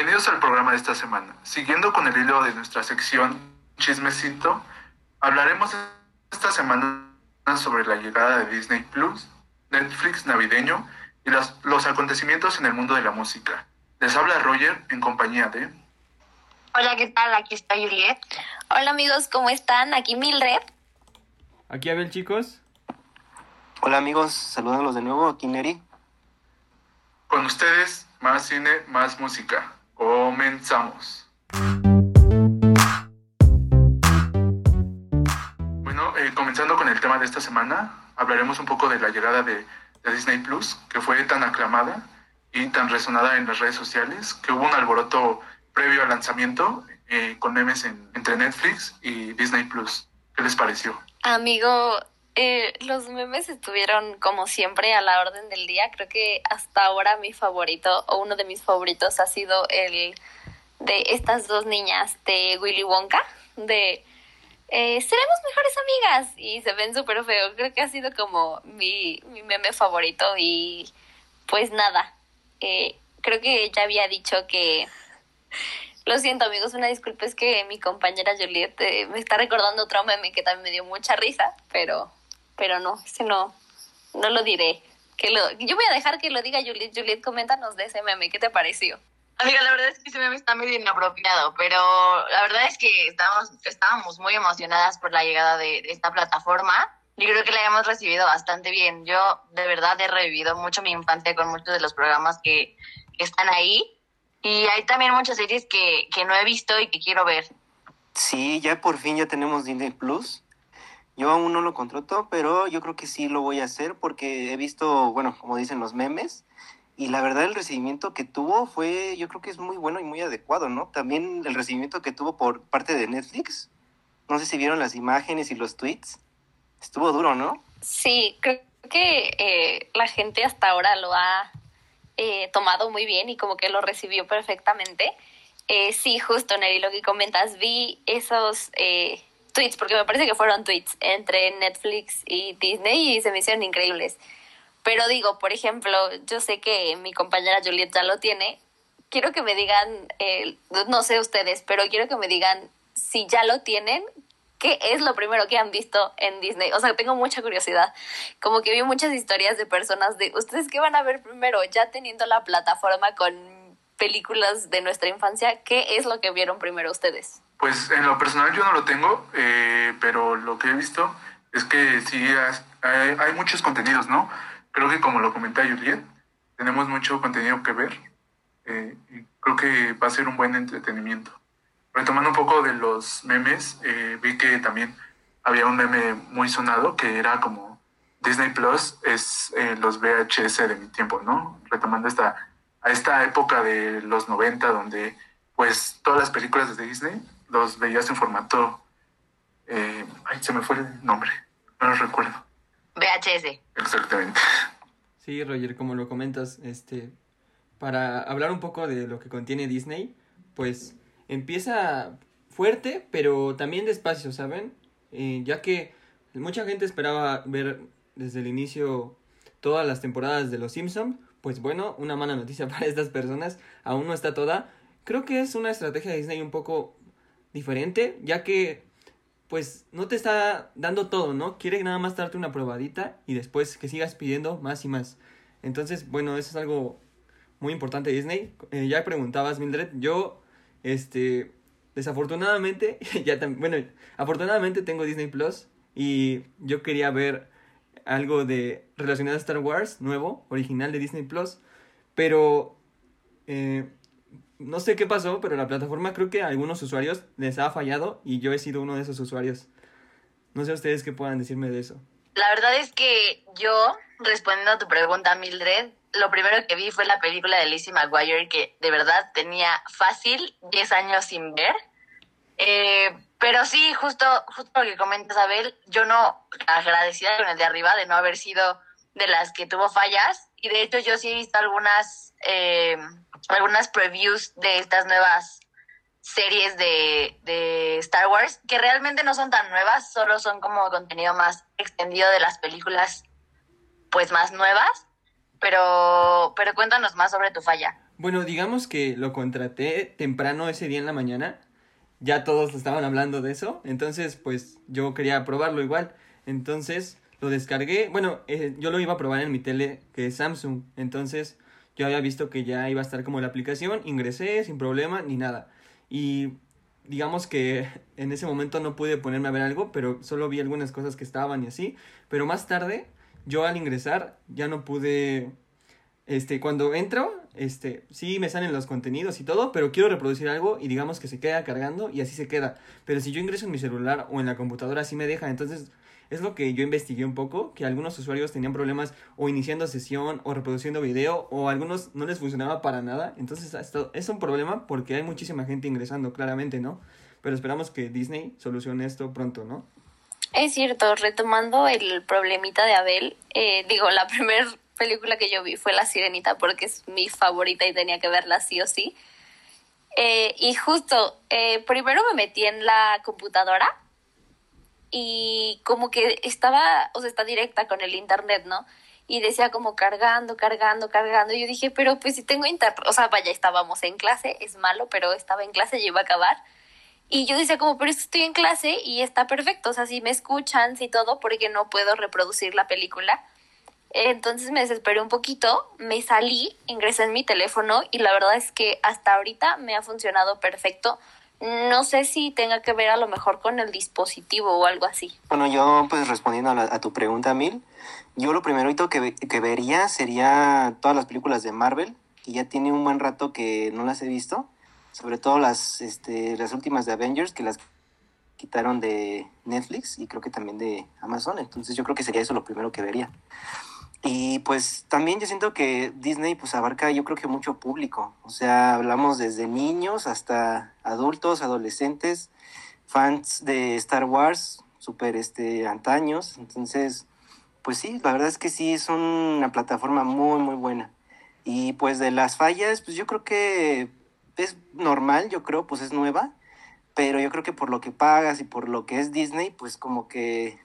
Bienvenidos al programa de esta semana. Siguiendo con el hilo de nuestra sección Chismecito, hablaremos esta semana sobre la llegada de Disney Plus, Netflix navideño y los, los acontecimientos en el mundo de la música. Les habla Roger en compañía de... Hola, ¿qué tal? Aquí está Juliet. Hola amigos, ¿cómo están? Aquí Mildred. Aquí Abel, chicos. Hola amigos, saludándolos de nuevo, aquí Neri. Con ustedes, más cine, más música. Comenzamos. Bueno, eh, comenzando con el tema de esta semana, hablaremos un poco de la llegada de, Disney Plus, que fue tan aclamada y tan resonada en las redes sociales, que hubo un alboroto previo al lanzamiento eh, con memes en- entre Netflix y Disney Plus. ¿Qué les pareció? Amigo, eh, los memes estuvieron como siempre a la orden del día. Creo que hasta ahora mi favorito o uno de mis favoritos ha sido el de estas dos niñas de Willy Wonka, de eh, seremos mejores amigas y se ven súper feo. Creo que ha sido como mi, mi meme favorito y pues nada, eh, creo que ya había dicho que... Lo siento amigos, una disculpa, es que mi compañera Juliet eh, me está recordando otro meme que también me dio mucha risa, pero, pero no, ese no, no lo diré. Que lo, yo voy a dejar que lo diga Juliet. Juliet, coméntanos de ese meme, ¿qué te pareció? Amiga, la verdad es que ese meme está medio inapropiado, pero la verdad es que estábamos, estábamos muy emocionadas por la llegada de, de esta plataforma. Yo creo que la hemos recibido bastante bien. Yo de verdad he revivido mucho mi infancia con muchos de los programas que, que están ahí. Y hay también muchas series que, que no he visto y que quiero ver. Sí, ya por fin ya tenemos Disney Plus. Yo aún no lo contrato, pero yo creo que sí lo voy a hacer porque he visto, bueno, como dicen los memes, y la verdad el recibimiento que tuvo fue, yo creo que es muy bueno y muy adecuado, ¿no? También el recibimiento que tuvo por parte de Netflix. No sé si vieron las imágenes y los tweets. Estuvo duro, ¿no? Sí, creo que eh, la gente hasta ahora lo ha eh, tomado muy bien y como que lo recibió perfectamente. Eh, sí, justo, Neri, lo que comentas, vi esos tweets, porque me parece que fueron tweets entre Netflix y Disney y se me hicieron increíbles. Pero digo, por ejemplo, yo sé que mi compañera Juliet ya lo tiene. Quiero que me digan, eh, no sé ustedes, pero quiero que me digan si ya lo tienen, ¿qué es lo primero que han visto en Disney? O sea, tengo mucha curiosidad. Como que vi muchas historias de personas de, ¿ustedes qué van a ver primero? Ya teniendo la plataforma con películas de nuestra infancia, ¿qué es lo que vieron primero ustedes? Pues en lo personal yo no lo tengo, eh, pero lo que he visto es que sí hay, hay muchos contenidos, ¿no? Creo que como lo comenta Juliet, tenemos mucho contenido que ver eh, y creo que va a ser un buen entretenimiento. Retomando un poco de los memes, eh, vi que también había un meme muy sonado que era como Disney Plus es eh, los VHS de mi tiempo, ¿no? Retomando esta, a esta época de los 90 donde pues todas las películas de Disney los veías en formato... eh, ay, se me fue el nombre, no lo recuerdo VHS. exactamente. Sí, Roger, como lo comentas, este, para hablar un poco de lo que contiene Disney, pues empieza fuerte, pero también despacio, ¿saben? Eh, ya que mucha gente esperaba ver desde el inicio todas las temporadas de Los Simpson, pues bueno, una mala noticia para estas personas, aún no está toda. Creo que es una estrategia de Disney un poco diferente, ya que pues no te está dando todo, ¿no? Quiere nada más darte una probadita y después que sigas pidiendo más y más. Entonces, bueno, eso es algo muy importante Disney. Eh, ya preguntabas, Mildred, yo, este, desafortunadamente, ya bueno, afortunadamente tengo Disney Plus y yo quería ver algo de relacionado a Star Wars, nuevo, original de Disney Plus, pero eh, no sé qué pasó, pero la plataforma creo que a algunos usuarios les ha fallado y yo he sido uno de esos usuarios. No sé ustedes qué puedan decirme de eso. La verdad es que yo, respondiendo a tu pregunta, Mildred, lo primero que vi fue la película de Lizzie McGuire, que de verdad tenía fácil 10 años sin ver. Eh, pero sí, justo, justo lo que comentas, Abel, yo no agradecida con el de arriba de no haber sido de las que tuvo fallas. Y de hecho yo sí he visto algunas, eh, algunas previews de estas nuevas series de, de Star Wars que realmente no son tan nuevas, solo son como contenido más extendido de las películas pues más nuevas. Pero, pero cuéntanos más sobre tu falla. Bueno, digamos que lo contraté temprano ese día en la mañana. Ya todos estaban hablando de eso. Entonces, pues yo quería probarlo igual. Entonces lo descargué. Bueno, eh, yo lo iba a probar en mi tele que es Samsung. Entonces yo había visto que ya iba a estar como la aplicación. Ingresé sin problema ni nada. Y digamos que en ese momento no pude ponerme a ver algo, pero solo vi algunas cosas que estaban y así. Pero más tarde, yo al ingresar ya no pude este, cuando entro, este, sí me salen los contenidos y todo, pero quiero reproducir algo y digamos que se queda cargando y así se queda. Pero si yo ingreso en mi celular o en la computadora, sí me deja. Entonces, es lo que yo investigué un poco, que algunos usuarios tenían problemas o iniciando sesión o reproduciendo video o algunos no les funcionaba para nada. Entonces, esto es un problema porque hay muchísima gente ingresando, claramente, ¿no? Pero esperamos que Disney solucione esto pronto, ¿no? Es cierto, retomando el problemita de Abel, eh, digo, la primera película que yo vi fue La Sirenita porque es mi favorita y tenía que verla sí o sí. Eh, y justo, eh, primero me metí en la computadora y como que estaba, o sea, está directa con el internet, ¿no? Y decía como cargando, cargando, cargando. Y yo dije, pero pues si tengo internet, o sea, vaya, estábamos en clase, es malo, pero estaba en clase y iba a acabar. Y yo decía como, pero estoy en clase y está perfecto, o sea, si me escuchan, si todo, porque no puedo reproducir la película. Entonces me desesperé un poquito, me salí, ingresé en mi teléfono y la verdad es que hasta ahorita me ha funcionado perfecto. No sé si tenga que ver a lo mejor con el dispositivo o algo así. Bueno, yo pues respondiendo a, tu pregunta, Mil, yo lo primero que, que vería sería todas las películas de Marvel, que ya tiene un buen rato que no las he visto, sobre todo las, este, las últimas de Avengers, que las quitaron de Netflix y creo que también de Amazon, entonces yo creo que sería eso lo primero que vería. Y pues también yo siento que Disney pues abarca yo creo que mucho público. O sea, hablamos desde niños hasta adultos, adolescentes, fans de Star Wars, súper este, antaños. Entonces, pues sí, la verdad es que sí, es una plataforma muy, muy buena. Y pues de las fallas, pues yo creo que es normal, yo creo, pues es nueva. Pero yo creo que por lo que pagas y por lo que es Disney, pues como que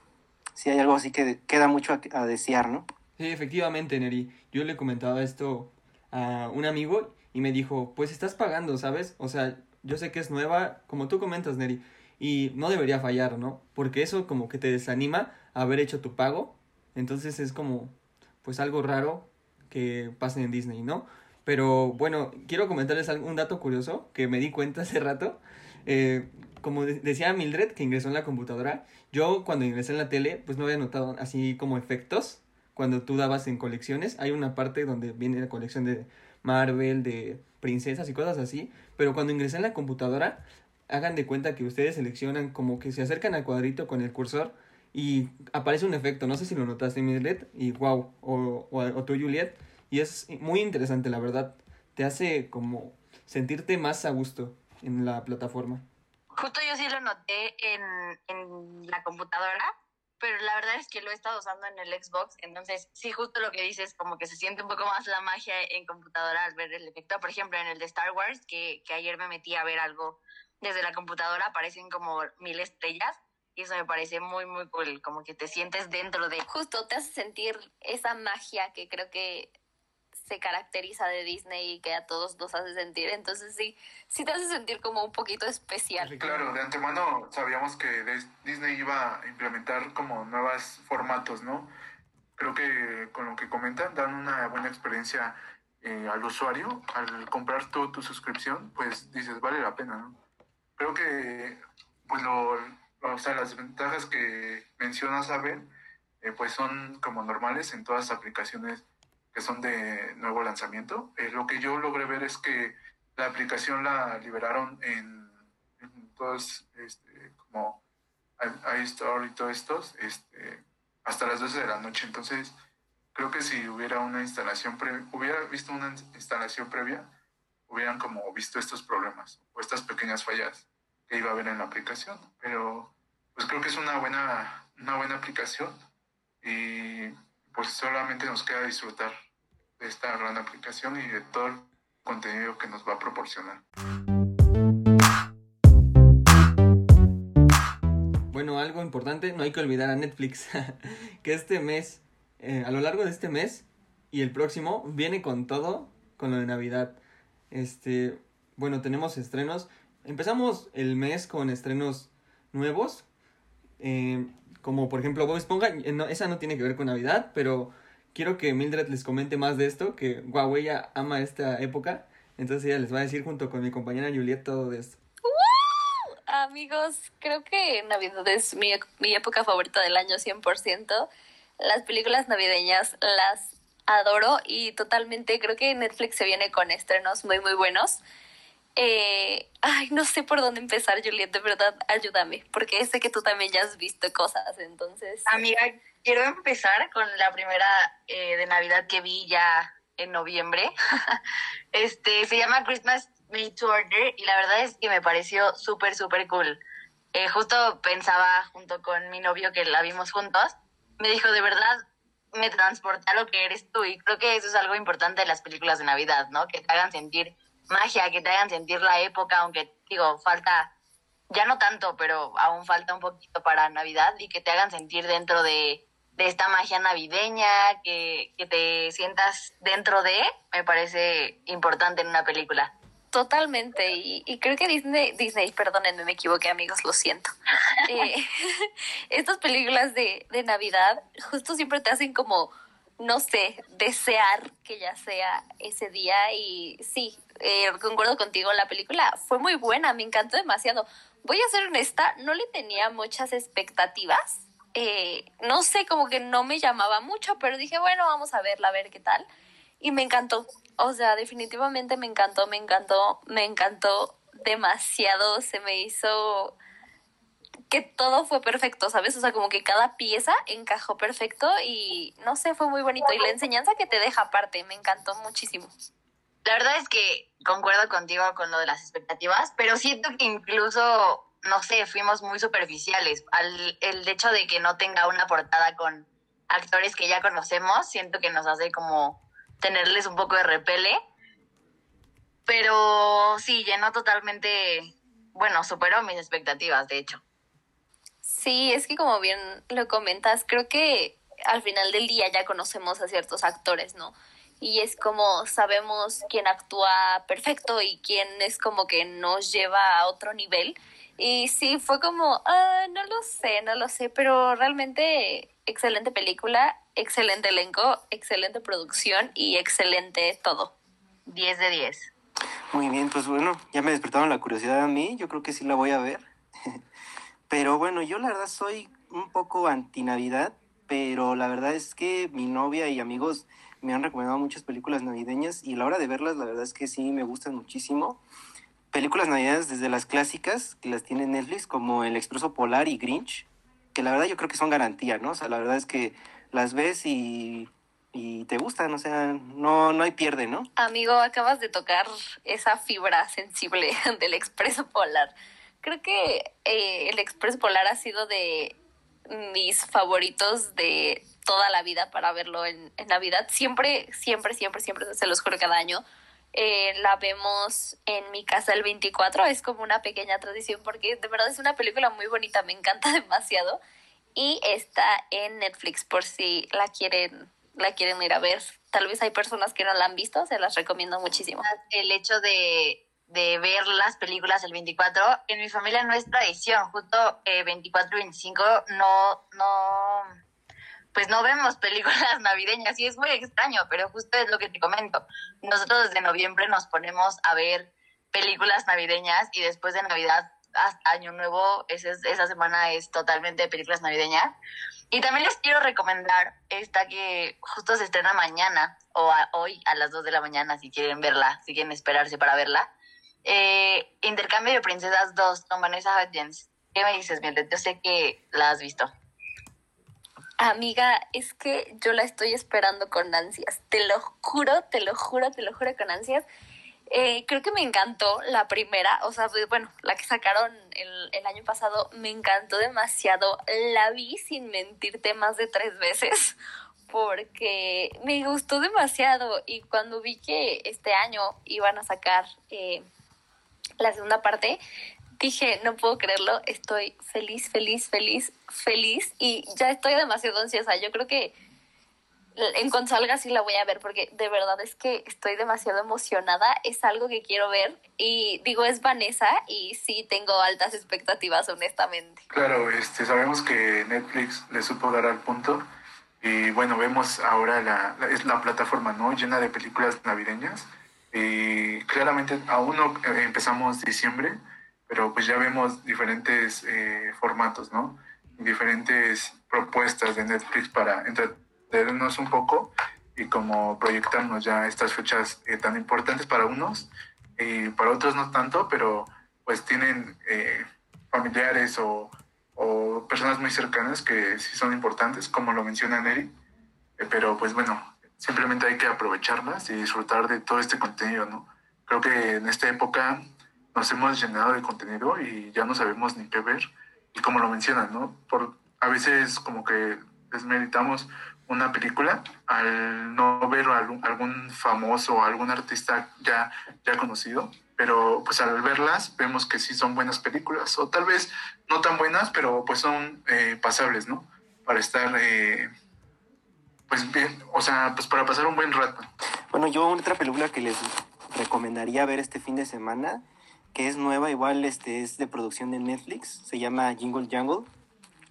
sí hay algo así que queda mucho a, a desear, ¿no? Sí, efectivamente, Neri. Yo le comentaba esto a un amigo y me dijo, pues estás pagando, ¿sabes? O sea, yo sé que es nueva, como tú comentas, Neri, y no debería fallar, ¿no? Porque eso como que te desanima haber hecho tu pago. Entonces es como, pues algo raro que pase en Disney, ¿no? Pero bueno, quiero comentarles un dato curioso que me di cuenta hace rato. Eh, como decía Mildred, que ingresó en la computadora, yo cuando ingresé en la tele, pues no había notado así como efectos cuando tú dabas en colecciones, hay una parte donde viene la colección de Marvel, de princesas y cosas así, pero cuando ingresé en la computadora, hagan de cuenta que ustedes seleccionan como que se acercan al cuadrito con el cursor y aparece un efecto, no sé si lo notaste, Mildred, y wow, o, o, o tú, Juliet, y es muy interesante, la verdad, te hace como sentirte más a gusto en la plataforma. Justo yo sí lo noté en, en la computadora, pero la verdad es que lo he estado usando en el Xbox, entonces sí, justo lo que dices, como que se siente un poco más la magia en computadora al ver el efecto. Por ejemplo, en el de Star Wars, que, que ayer me metí a ver algo desde la computadora, aparecen como mil estrellas. Y eso me parece muy, muy cool, como que te sientes dentro de... Justo, te hace sentir esa magia que creo que se caracteriza de Disney y que a todos nos hace sentir. Entonces sí, sí te hace sentir como un poquito especial. Claro, de antemano sabíamos que Disney iba a implementar como nuevos formatos, ¿no? Creo que con lo que comentan dan una buena experiencia eh, al usuario. Al comprar tu, tu suscripción, pues dices, vale la pena, ¿no? Creo que, pues lo, o sea, las ventajas que mencionas, Abel, eh, pues son como normales en todas las aplicaciones que son de nuevo lanzamiento. Eh, lo que yo logré ver es que la aplicación la liberaron en, todos, este, como iStore y todos estos, este, hasta las 12 de la noche. Entonces, creo que si hubiera una instalación previa, hubiera visto una instalación previa, hubieran como visto estos problemas o estas pequeñas fallas que iba a haber en la aplicación. Pero, pues creo que es una buena, una buena aplicación y pues solamente nos queda disfrutar esta gran aplicación y de todo el contenido que nos va a proporcionar. Bueno, algo importante, no hay que olvidar a Netflix, que este mes, eh, a lo largo de este mes y el próximo, viene con todo, con lo de Navidad. este, bueno, tenemos estrenos. Empezamos el mes con estrenos nuevos, eh, como por ejemplo Bob Esponja, eh, esa no tiene que ver con Navidad, pero quiero que Mildred les comente más de esto, que Huawei ya ama esta época, entonces ella les va a decir junto con mi compañera Juliet todo de esto. Amigos, creo que Navidad es mi, mi época favorita del año 100%. Las películas navideñas las adoro y totalmente creo que Netflix se viene con estrenos muy muy buenos. Eh, ay, no sé por dónde empezar, Juliet, de verdad, ayúdame, porque sé que tú también ya has visto cosas, entonces... Amiga, quiero empezar con la primera eh, de Navidad que vi ya en noviembre. este, se llama Christmas Made to Order y la verdad es que me pareció súper, súper cool. Eh, justo pensaba junto con mi novio que la vimos juntos, me dijo, de verdad, me transporta a lo que eres tú y creo que eso es algo importante de las películas de Navidad, ¿no? Que te hagan sentir magia, que te hagan sentir la época, aunque digo, falta, ya no tanto, pero aún falta un poquito para Navidad y que te hagan sentir dentro de, de esta magia navideña, que, que te sientas dentro de, me parece importante en una película. Totalmente, y, y, creo que Disney, Disney, perdónenme, me equivoqué amigos, lo siento. eh, estas películas de, de Navidad justo siempre te hacen como, no sé, desear que ya sea ese día y sí, eh, concuerdo contigo, la película fue muy buena, me encantó demasiado. Voy a ser honesta, no le tenía muchas expectativas, eh, no sé, como que no me llamaba mucho, pero dije, bueno, vamos a verla, a ver qué tal. Y me encantó, o sea, definitivamente me encantó, me encantó, me encantó demasiado, se me hizo que todo fue perfecto, ¿sabes? O sea, como que cada pieza encajó perfecto y no sé, fue muy bonito. Y la enseñanza que te deja aparte, me encantó muchísimo. La verdad es que concuerdo contigo con lo de las expectativas, pero siento que incluso, no sé, fuimos muy superficiales. Al, el hecho de que no tenga una portada con actores que ya conocemos, siento que nos hace como tenerles un poco de repele. Pero sí, llenó totalmente, bueno, superó mis expectativas, de hecho. Sí, es que como bien lo comentas, creo que al final del día ya conocemos a ciertos actores, ¿no? Y es como sabemos quién actúa perfecto y quién es como que nos lleva a otro nivel. Y sí, fue como, ah, no lo sé, no lo sé, pero realmente excelente película, excelente elenco, excelente producción y excelente todo. 10 de 10. Muy bien, pues bueno, ya me despertaron la curiosidad a mí, yo creo que sí la voy a ver. pero bueno, yo la verdad soy un poco anti-Navidad, pero la verdad es que mi novia y amigos me han recomendado muchas películas navideñas y a la hora de verlas la verdad es que sí me gustan muchísimo. Películas navideñas desde las clásicas que las tiene Netflix como El Expreso Polar y Grinch, que la verdad yo creo que son garantía, ¿no? O sea, la verdad es que las ves y, y te gustan, o sea, no, no hay pierde, ¿no? Amigo, acabas de tocar esa fibra sensible del Expreso Polar. Creo que eh, el Expreso Polar ha sido de mis favoritos de toda la vida para verlo en, en Navidad. Siempre, siempre, siempre, siempre, se los juro cada año. Eh, la vemos en mi casa el 24, es como una pequeña tradición porque de verdad es una película muy bonita, me encanta demasiado y está en Netflix por si la quieren la quieren ir a ver. Tal vez hay personas que no la han visto, se las recomiendo muchísimo. El hecho de, de ver las películas el 24, en mi familia no es tradición, justo eh, 24 y 25 no, no, pues no vemos películas navideñas y es muy extraño, pero justo es lo que te comento. Nosotros desde noviembre nos ponemos a ver películas navideñas y después de Navidad Año Nuevo, esa, semana es totalmente películas navideñas. Y también les quiero recomendar esta que justo se estrena mañana o hoy a las 2 de la mañana si quieren verla, si quieren esperarse para verla. Eh, Intercambio de Princesas 2 con Vanessa Hudgens. ¿Qué me dices, Mildred? Yo sé que la has visto. Amiga, es que yo la estoy esperando con ansias. Te lo juro, te lo juro, te lo juro con ansias. Eh, creo que me encantó la primera, o sea, bueno, la que sacaron el, año pasado, me encantó demasiado. La vi sin mentirte más de tres veces porque me gustó demasiado y cuando vi que este año iban a sacar eh, la segunda parte, dije, no puedo creerlo, estoy feliz, feliz, feliz, feliz y ya estoy demasiado ansiosa. Yo creo que en cuanto salga sí la voy a ver porque de verdad es que estoy demasiado emocionada, es algo que quiero ver y digo es Vanessa y sí tengo altas expectativas honestamente. Claro, este sabemos que Netflix le supo dar al punto y bueno, vemos ahora la, es la plataforma no llena de películas navideñas y claramente aún no eh, empezamos diciembre, pero pues ya vemos diferentes eh, formatos, ¿no? Diferentes propuestas de Netflix para entretener entendernos un poco y como proyectarnos ya estas fechas eh, tan importantes para unos y para otros no tanto, pero pues tienen eh, familiares o, o, personas muy cercanas que sí son importantes, como lo menciona Neri, eh, pero pues bueno, simplemente hay que aprovecharlas y disfrutar de todo este contenido, ¿no? Creo que en esta época nos hemos llenado de contenido y ya no sabemos ni qué ver y como lo mencionan, ¿no? Por, a veces como que desmeditamos una película al no ver algún, algún famoso o algún artista ya, ya conocido, pero pues al verlas vemos que sí son buenas películas, o tal vez no tan buenas, pero pues son eh, pasables, ¿no? Para estar, eh, pues bien, o sea, pues para pasar un buen rato. Bueno, yo otra película que les recomendaría ver este fin de semana, que es nueva, igual este es de producción de Netflix, se llama Jingle Jungle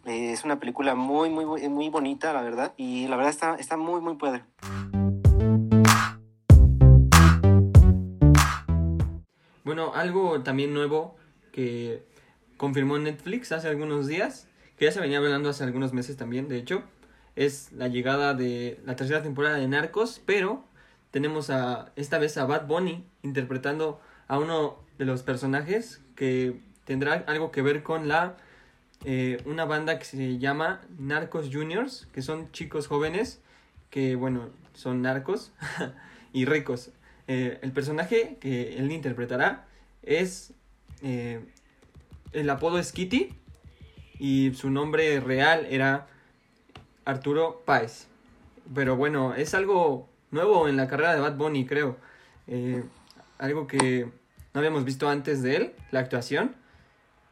eh, es una película muy, muy, muy bonita, la verdad. Y la verdad está, está muy, muy padre. Bueno, algo también nuevo que confirmó Netflix hace algunos días, que ya se venía hablando hace algunos meses también, de hecho, es la llegada de la tercera temporada de Narcos, pero tenemos a esta vez a Bad Bunny interpretando a uno de los personajes que tendrá algo que ver con la eh, una banda que se llama Narcos Juniors, que son chicos jóvenes que, bueno, son narcos y ricos. Eh, el personaje que él interpretará es... Eh, el apodo es Kitty y su nombre real era Arturo Páez. Pero bueno, es algo nuevo en la carrera de Bad Bunny, creo. algo que no habíamos visto antes de él, la actuación.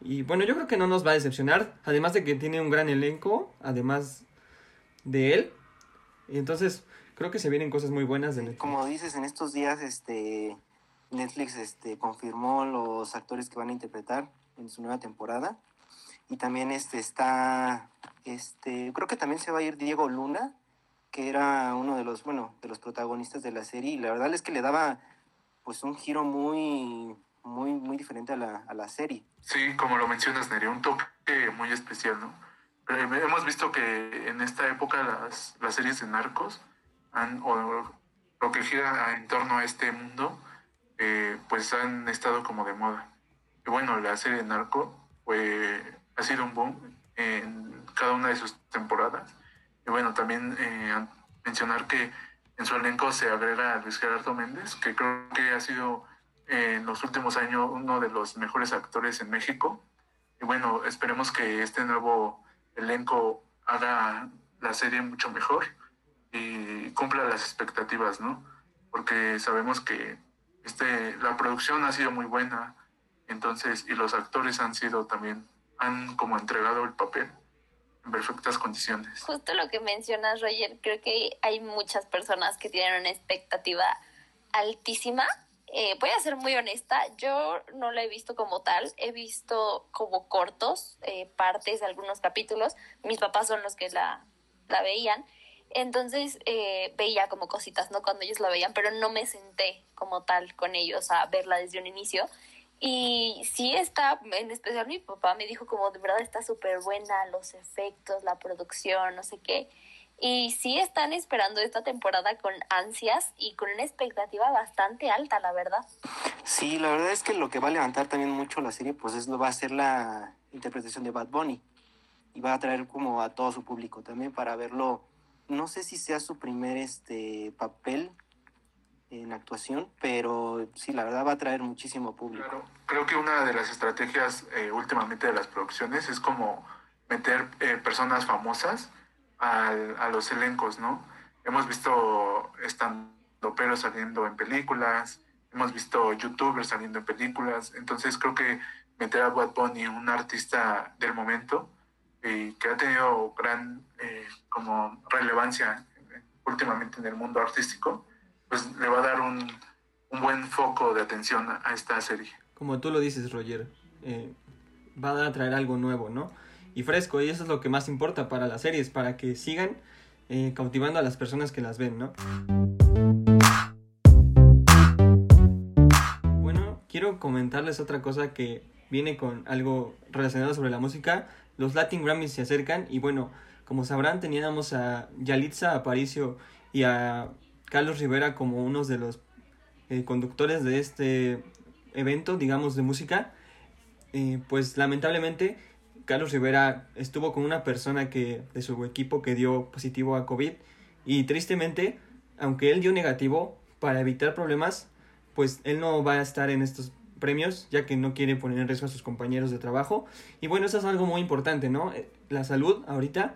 Y bueno, yo creo que no nos va a decepcionar, además de que tiene un gran elenco, además de él. Y entonces creo que se vienen cosas muy buenas de Netflix. Como dices, en estos días este Netflix este confirmó los actores que van a interpretar en su nueva temporada. Y también este está este creo que también se va a ir Diego Luna, que era uno de los, bueno, de los protagonistas de la serie y la verdad es que le daba pues un giro muy muy, muy diferente a la, a la serie. Sí, como lo mencionas, Neri, un toque muy especial, ¿no? Eh, hemos visto que en esta época las, las series de narcos han, o lo que gira en torno a este mundo, eh, pues han estado como de moda. Y bueno, la serie de narco fue, ha sido un boom en cada una de sus temporadas. Y bueno, también eh, mencionar que en su elenco se agrega Luis Gerardo Méndez, que creo que ha sido en los últimos años uno de los mejores actores en México. Y bueno, esperemos que este nuevo elenco haga la serie mucho mejor y cumpla las expectativas, ¿no? Porque sabemos que este, la producción ha sido muy buena, entonces, y los actores han sido también, han como entregado el papel perfectas condiciones. Justo lo que mencionas, Roger, creo que hay muchas personas que tienen una expectativa altísima eh, voy a ser muy honesta, yo no la he visto como tal, he visto como cortos, eh, partes de algunos capítulos, mis papás son los que la, la veían, entonces eh, veía como cositas, ¿no? Cuando ellos la veían, pero no me senté como tal con ellos a verla desde un inicio. Y sí está, en especial mi papá me dijo como de verdad está súper buena, los efectos, la producción, no sé qué. Y sí están esperando esta temporada con ansias y con una expectativa bastante alta, la verdad. Sí, la verdad es que lo que va a levantar también mucho la serie, pues es lo va a ser la interpretación de Bad Bunny. Y va a atraer como a todo su público también para verlo. No sé si sea su primer este papel en actuación, pero sí, la verdad va a atraer muchísimo público. Claro, creo que una de las estrategias eh, últimamente de las producciones es como meter eh, personas famosas a los elencos, ¿no? Hemos visto pero saliendo en películas, hemos visto youtubers saliendo en películas, entonces creo que meter a Bad Bunny, un artista del momento, y que ha tenido gran eh, como relevancia últimamente en el mundo artístico, pues le va a dar un, un buen foco de atención a, esta serie. Como tú lo dices, Roger, eh, va a traer algo nuevo, ¿no? Y fresco, y eso es lo que más importa para las series, para que sigan eh, cautivando a las personas que las ven, ¿no? Bueno, quiero comentarles otra cosa que viene con algo relacionado sobre la música. Los Latin Grammys se acercan y bueno, como sabrán teníamos a Yalitza Aparicio y a Carlos Rivera como unos de los eh, conductores de este evento, digamos, de música. Eh, pues lamentablemente Carlos Rivera estuvo con una persona que de su equipo que dio positivo a COVID y tristemente, aunque él dio negativo, para evitar problemas, pues él no va a estar en estos premios ya que no quiere poner en riesgo a sus compañeros de trabajo. Y bueno, eso es algo muy importante, ¿no? Eh, la salud ahorita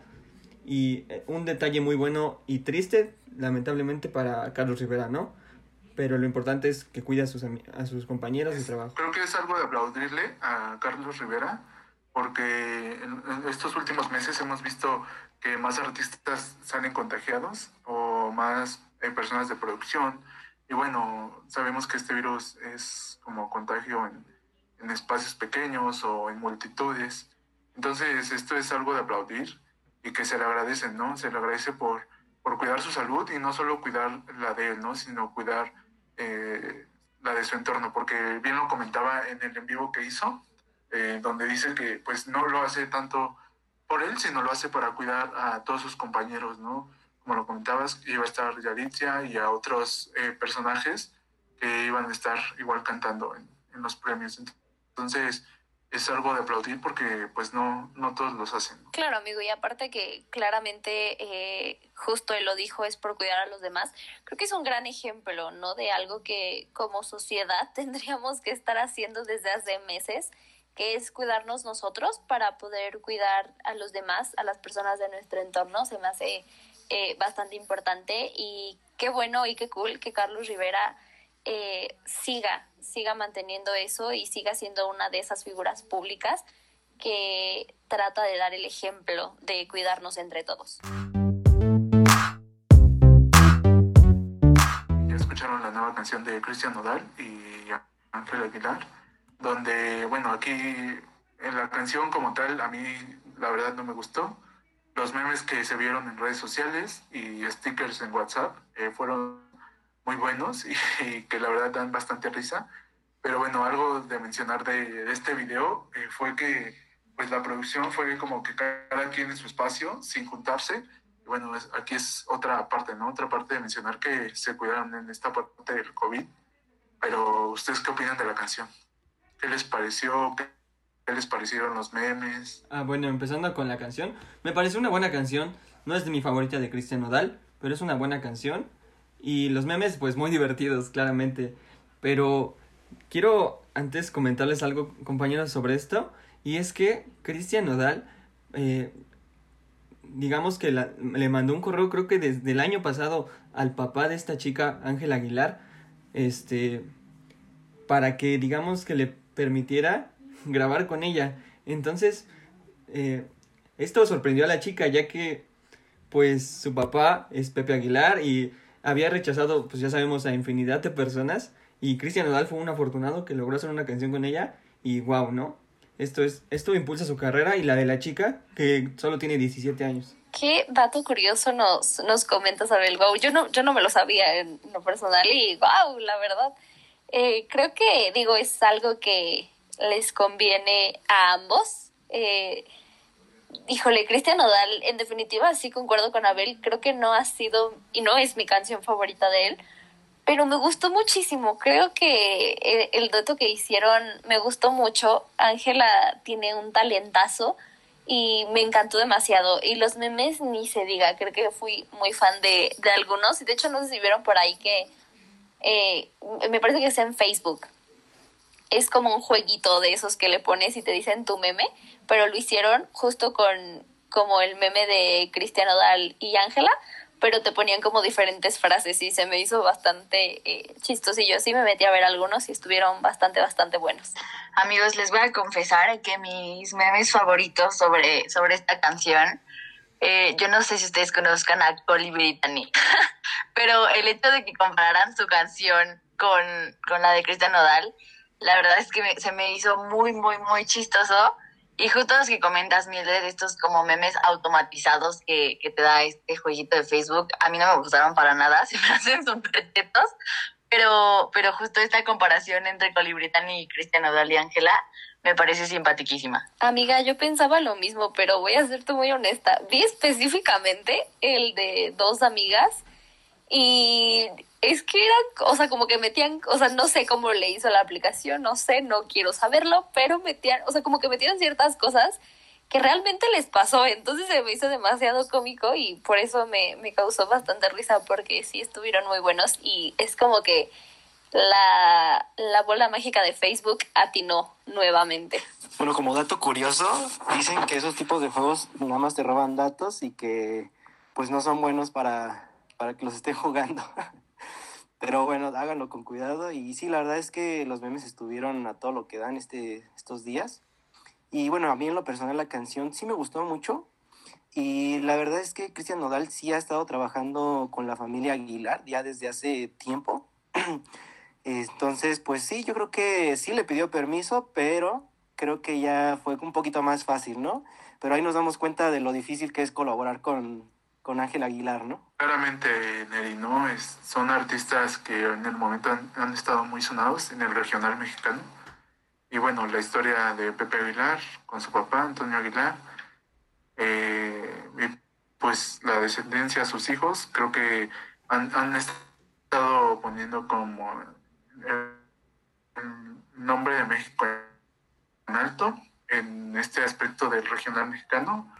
y eh, un detalle muy bueno y triste, lamentablemente, para Carlos Rivera, ¿no? Pero lo importante es que cuide a sus, a sus compañeros de trabajo. Creo que es algo de aplaudirle a Carlos Rivera porque en, estos últimos meses hemos visto que más artistas salen contagiados o más eh, personas de producción. Y bueno, sabemos que este virus es como contagio en, en espacios pequeños o en multitudes. Entonces, esto es algo de aplaudir y que se le agradece, ¿no? Se le agradece por, por cuidar su salud y no solo cuidar la de él, ¿no? Sino cuidar eh, la de su entorno, porque bien lo comentaba en el en vivo que hizo, eh, donde dice que pues no lo hace tanto por él, sino lo hace para cuidar a todos sus compañeros, ¿no? Como lo comentabas, iba a estar Yaritzia y a otros eh, personajes que iban a estar igual cantando en, en, los premios. Entonces, es algo de aplaudir porque pues no, no todos los hacen. Claro, amigo, y aparte que claramente, eh, justo él lo dijo, es por cuidar a los demás, creo que es un gran ejemplo, ¿no? De algo que como sociedad tendríamos que estar haciendo desde hace meses que es cuidarnos nosotros para poder cuidar a los demás, a las personas de nuestro entorno, se me hace eh, bastante importante y qué bueno y qué cool que Carlos Rivera eh, siga, siga manteniendo eso y siga siendo una de esas figuras públicas que trata de dar el ejemplo de cuidarnos entre todos. Ya escucharon la nueva canción de Cristian Nodal y Ángel Aguilar donde, bueno, aquí en la canción como tal, a mí la verdad no me gustó. Los memes que se vieron en redes sociales y stickers en WhatsApp eh, fueron muy buenos y, y, que la verdad dan bastante risa. Pero bueno, algo de mencionar de, de este video eh, fue que pues la producción fue como que cada quien en su espacio, sin juntarse. Y bueno, es, aquí es otra parte, ¿no? Otra parte de mencionar que se cuidaron en esta parte del COVID. Pero, ¿ustedes qué opinan de la canción? ¿Qué les pareció? ¿Qué les parecieron los memes? Ah, bueno, empezando con la canción. Me pareció una buena canción. No es de mi favorita de Cristian Nodal, pero es una buena canción. Y los memes, pues muy divertidos, claramente. Pero quiero antes comentarles algo, compañeros, sobre esto. Y es que Cristian Nodal, eh, digamos que le mandó un correo, creo que desde el año pasado, al papá de esta chica, Ángel Aguilar, este, para que, digamos, que le permitiera grabar con ella. Entonces, eh, esto sorprendió a la chica, ya que, pues, su papá es Pepe Aguilar y había rechazado, pues ya sabemos, a infinidad de personas. Y Cristian Nodal fue un afortunado que logró hacer una canción con ella. Y wow, ¿no? Esto, es, esto impulsa su carrera y la de la chica, que solo tiene 17 años. Qué dato curioso nos, nos comentas, Abel. Wow, yo no, yo no me lo sabía en lo personal y wow, la verdad. Eh, creo que, digo, es algo que les conviene a ambos. Eh, híjole, Cristian Nodal, en definitiva, sí concuerdo con Abel, creo que no ha sido y no es mi canción favorita de él, pero me gustó muchísimo. Creo que el, el dueto que hicieron me gustó mucho. Ángela tiene un talentazo y me encantó demasiado. Y los memes ni se diga, creo que fui muy fan de, de algunos. Y de hecho, no sé si vieron por ahí que eh, me parece que es en Facebook. Es como un jueguito de esos que le pones y te dicen tu meme, pero lo hicieron justo con como el meme de Cristian Odal y Ángela, pero te ponían como diferentes frases y se me hizo bastante eh, chistosillo. Sí me metí a ver algunos y estuvieron bastante, bastante buenos. Amigos, les voy a confesar que mis memes favoritos sobre, sobre esta canción Eh, yo no sé si ustedes conozcan a Colly Brittany, pero el hecho de que compararan su canción con, con la de Cristian Nodal, la verdad es que se me hizo muy, muy, muy chistoso. Y justo los que comentas, Mildred, estos como memes automatizados que, que te da este jueguito de Facebook, a mí no me gustaron para nada, se me hacen súper tetos. Pero, pero justo esta comparación entre Colly Brittany y Cristian Nodal y Ángela me parece simpaticísima. Amiga, yo pensaba lo mismo, pero voy a serte muy honesta. Vi específicamente el de dos amigas y es que eran, o sea, como que metían, o sea, no sé cómo le hizo la aplicación, no sé, no quiero saberlo, pero metían, o sea, como que metieron ciertas cosas que realmente les pasó, entonces se me hizo demasiado cómico y por eso me, me causó bastante risa porque sí estuvieron muy buenos y es como que la, la bola mágica de Facebook atinó nuevamente. Bueno, como dato curioso, dicen que esos tipos de juegos nada más te roban datos y que pues no son buenos para, para que los estén jugando. Pero bueno, háganlo con cuidado. Y sí, la verdad es que los memes estuvieron a todo lo que dan este, estos días. Y bueno, a mí en lo personal la canción sí me gustó mucho. Y la verdad es que Cristian Nodal sí ha estado trabajando con la familia Aguilar ya desde hace tiempo. Entonces, pues sí, yo creo que sí le pidió permiso, pero creo que ya fue un poquito más fácil, ¿no? Pero ahí nos damos cuenta de lo difícil que es colaborar con, con Ángel Aguilar, ¿no? Claramente, Neri, ¿no? Es, son artistas que en el momento han, estado muy sonados en el regional mexicano. Y bueno, la historia de Pepe Aguilar con su papá, Antonio Aguilar, eh, y pues la descendencia sus hijos, creo que han, han estado poniendo como el nombre de México en alto en este aspecto del regional mexicano.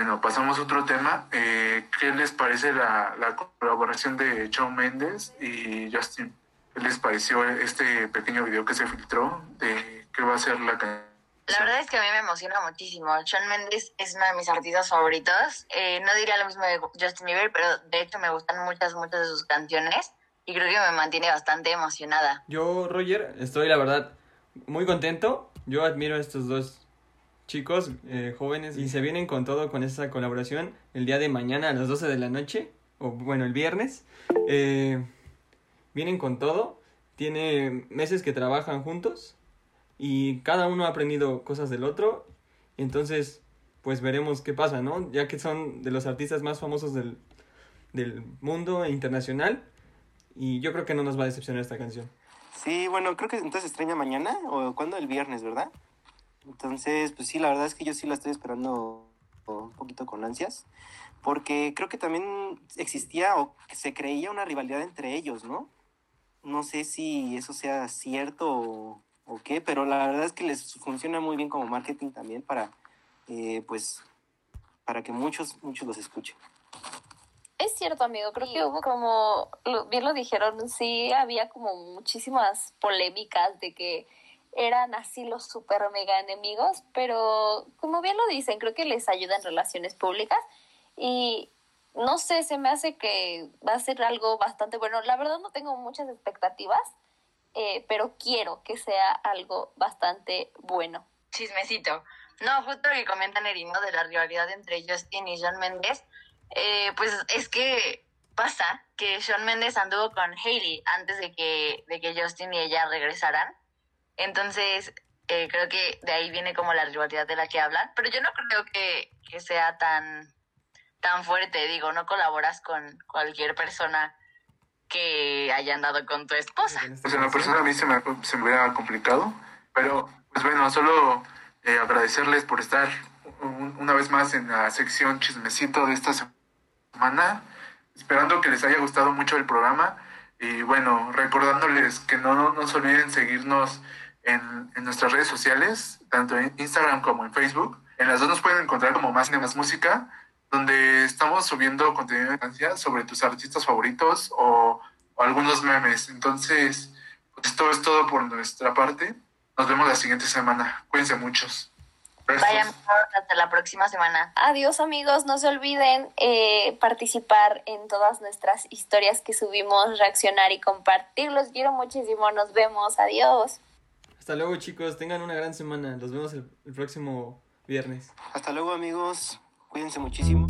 Bueno, pasamos a otro tema. Eh, ¿Qué les parece la, la colaboración de Shawn Mendes y Justin? ¿Qué les pareció este pequeño video que se filtró de qué va a ser la canción? La verdad es que a mí me emociona muchísimo. Shawn Mendes es uno de mis artistas favoritos. Eh, no diría lo mismo de Justin Bieber, pero de hecho me gustan muchas, muchas de sus canciones y creo que me mantiene bastante emocionada. Yo, Roger, estoy la verdad muy contento. Yo admiro a estos dos chicos eh, jóvenes y se vienen con todo con esta colaboración el día de mañana a las 12 de la noche, o bueno, el viernes. Eh, vienen con todo. Tiene meses que trabajan juntos y cada uno ha aprendido cosas del otro. Entonces, pues veremos qué pasa, ¿no? Ya que son de los artistas más famosos del, del mundo internacional. Y yo creo que no nos va a decepcionar esta canción. Sí, bueno, creo que entonces estrena mañana o cuando el viernes, ¿verdad? Entonces, pues sí, la verdad es que yo sí la estoy esperando un poquito con ansias, porque creo que también existía o se creía una rivalidad entre ellos, ¿no? No sé si eso sea cierto o, qué, pero la verdad es que les funciona muy bien como marketing también para, eh, pues, para que muchos, muchos los escuchen. Es cierto, amigo. Creo que hubo como, bien lo dijeron, sí había como muchísimas polémicas de que eran así los super mega enemigos, pero como bien lo dicen, creo que les ayuda en relaciones públicas y no sé, se me hace que va a ser algo bastante bueno. La verdad no tengo muchas expectativas, eh, pero quiero que sea algo bastante bueno. Chismecito. No, justo lo que comentan Erino de la rivalidad entre Justin y Shawn Mendes, eh, pues es que pasa que Shawn Mendes anduvo con Hailey antes de que, de que Justin y ella regresaran. Entonces, eh, creo que de ahí viene como la rivalidad de la que hablan. Pero yo no creo que, que sea tan, tan fuerte. Digo, no colaboras con cualquier persona que haya andado con tu esposa. Pues en la persona a mí se me, se me hubiera complicado, pero pues bueno, solo eh, agradecerles por estar un- una vez más en la sección chismecito de esta semana, esperando que les haya gustado mucho el programa y bueno, recordándoles que no, no, no se olviden seguirnos en, en nuestras redes sociales, tanto en Instagram como en Facebook. En las dos nos pueden encontrar como Más Cine Más Música, donde estamos subiendo contenido de infancia sobre tus artistas favoritos o, o algunos memes. Entonces, pues esto es todo por nuestra parte. Nos vemos la siguiente semana. Cuídense muchos. Vayan hasta la próxima semana. Adiós amigos, no se olviden eh, participar en todas nuestras historias que subimos, reaccionar y compartir. Los quiero muchísimo, nos vemos, adiós. Hasta luego chicos, tengan una gran semana. Los vemos el, el próximo viernes. Hasta luego amigos, cuídense muchísimo.